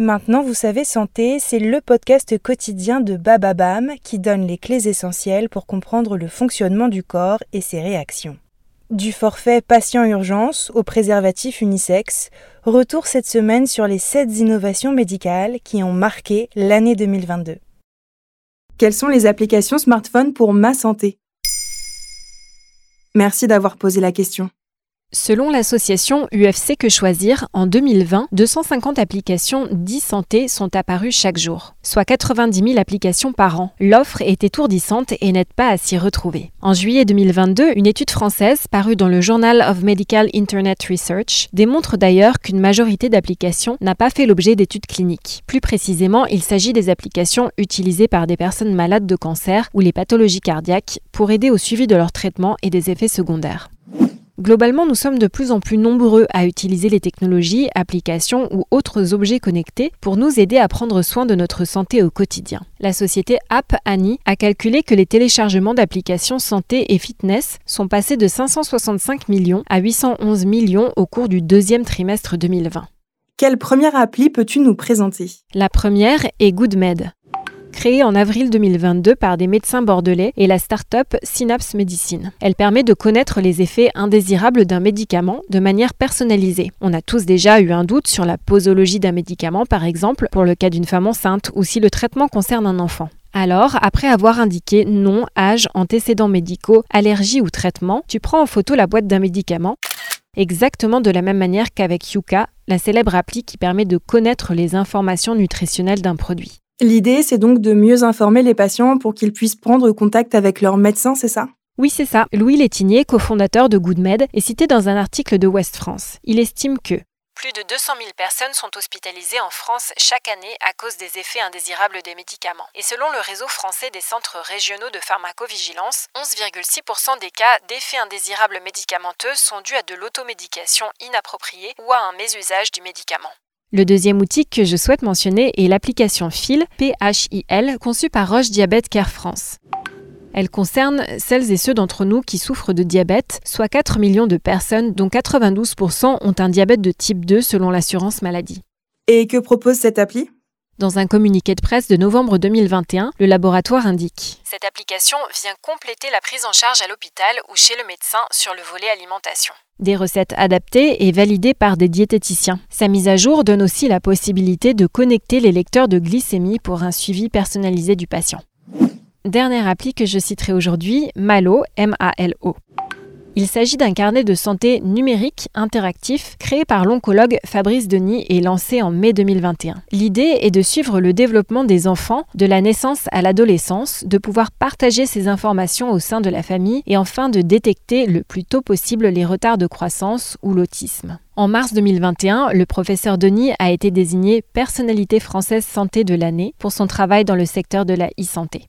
Maintenant, vous savez, Santé, c'est le podcast quotidien de Bababam qui donne les clés essentielles pour comprendre le fonctionnement du corps et ses réactions. Du forfait patient urgence au préservatif unisexe, retour cette semaine sur les 7 innovations médicales qui ont marqué l'année 2022. Quelles sont les applications smartphone pour ma santé? Merci d'avoir posé la question. Selon l'association UFC Que Choisir, en 2020, 250 applications d'e-santé sont apparues chaque jour, soit 90 000 applications par an. L'offre est étourdissante et n'aide pas à s'y retrouver. En juillet 2022, une étude française parue dans le Journal of Medical Internet Research démontre d'ailleurs qu'une majorité d'applications n'a pas fait l'objet d'études cliniques. Plus précisément, il s'agit des applications utilisées par des personnes malades de cancer ou les pathologies cardiaques pour aider au suivi de leur traitement et des effets secondaires. Globalement, nous sommes de plus en plus nombreux à utiliser les technologies, applications ou autres objets connectés pour nous aider à prendre soin de notre santé au quotidien. La société App Annie a calculé que les téléchargements d'applications santé et fitness sont passés de 565 millions à 811 millions au cours du deuxième trimestre 2020. Quelle première appli peux-tu nous présenter? La première est GoodMed. Créée en avril 2022 par des médecins bordelais et la start-up Synapse Medicine. Elle permet de connaître les effets indésirables d'un médicament de manière personnalisée. On a tous déjà eu un doute sur la posologie d'un médicament, par exemple, pour le cas d'une femme enceinte ou si le traitement concerne un enfant. Alors, après avoir indiqué nom, âge, antécédents médicaux, allergie ou traitement, tu prends en photo la boîte d'un médicament exactement de la même manière qu'avec Yuka, la célèbre appli qui permet de connaître les informations nutritionnelles d'un produit. L'idée, c'est donc de mieux informer les patients pour qu'ils puissent prendre contact avec leur médecin, c'est ça? Oui, c'est ça. Louis Létinier, cofondateur de GoodMed, est cité dans un article de West France. Il estime que plus de 200 000 personnes sont hospitalisées en France chaque année à cause des effets indésirables des médicaments. Et selon le réseau français des centres régionaux de pharmacovigilance, 11,6% des cas d'effets indésirables médicamenteux sont dus à de l'automédication inappropriée ou à un mésusage du médicament. Le deuxième outil que je souhaite mentionner est l'application PHIL, P-H-I-L, conçue par Roche Diabète Care France. Elle concerne celles et ceux d'entre nous qui souffrent de diabète, soit 4 millions de personnes dont 92% ont un diabète de type 2 selon l'assurance maladie. Et que propose cette appli? Dans un communiqué de presse de novembre 2021, le laboratoire indique Cette application vient compléter la prise en charge à l'hôpital ou chez le médecin sur le volet alimentation. Des recettes adaptées et validées par des diététiciens. Sa mise à jour donne aussi la possibilité de connecter les lecteurs de glycémie pour un suivi personnalisé du patient. Dernière appli que je citerai aujourd'hui, Malo, M-A-L-O. Il s'agit d'un carnet de santé numérique interactif créé par l'oncologue Fabrice Denis et lancé en mai 2021. L'idée est de suivre le développement des enfants de la naissance à l'adolescence, de pouvoir partager ces informations au sein de la famille et enfin de détecter le plus tôt possible les retards de croissance ou l'autisme. En mars 2021, le professeur Denis a été désigné personnalité française santé de l'année pour son travail dans le secteur de la e-santé.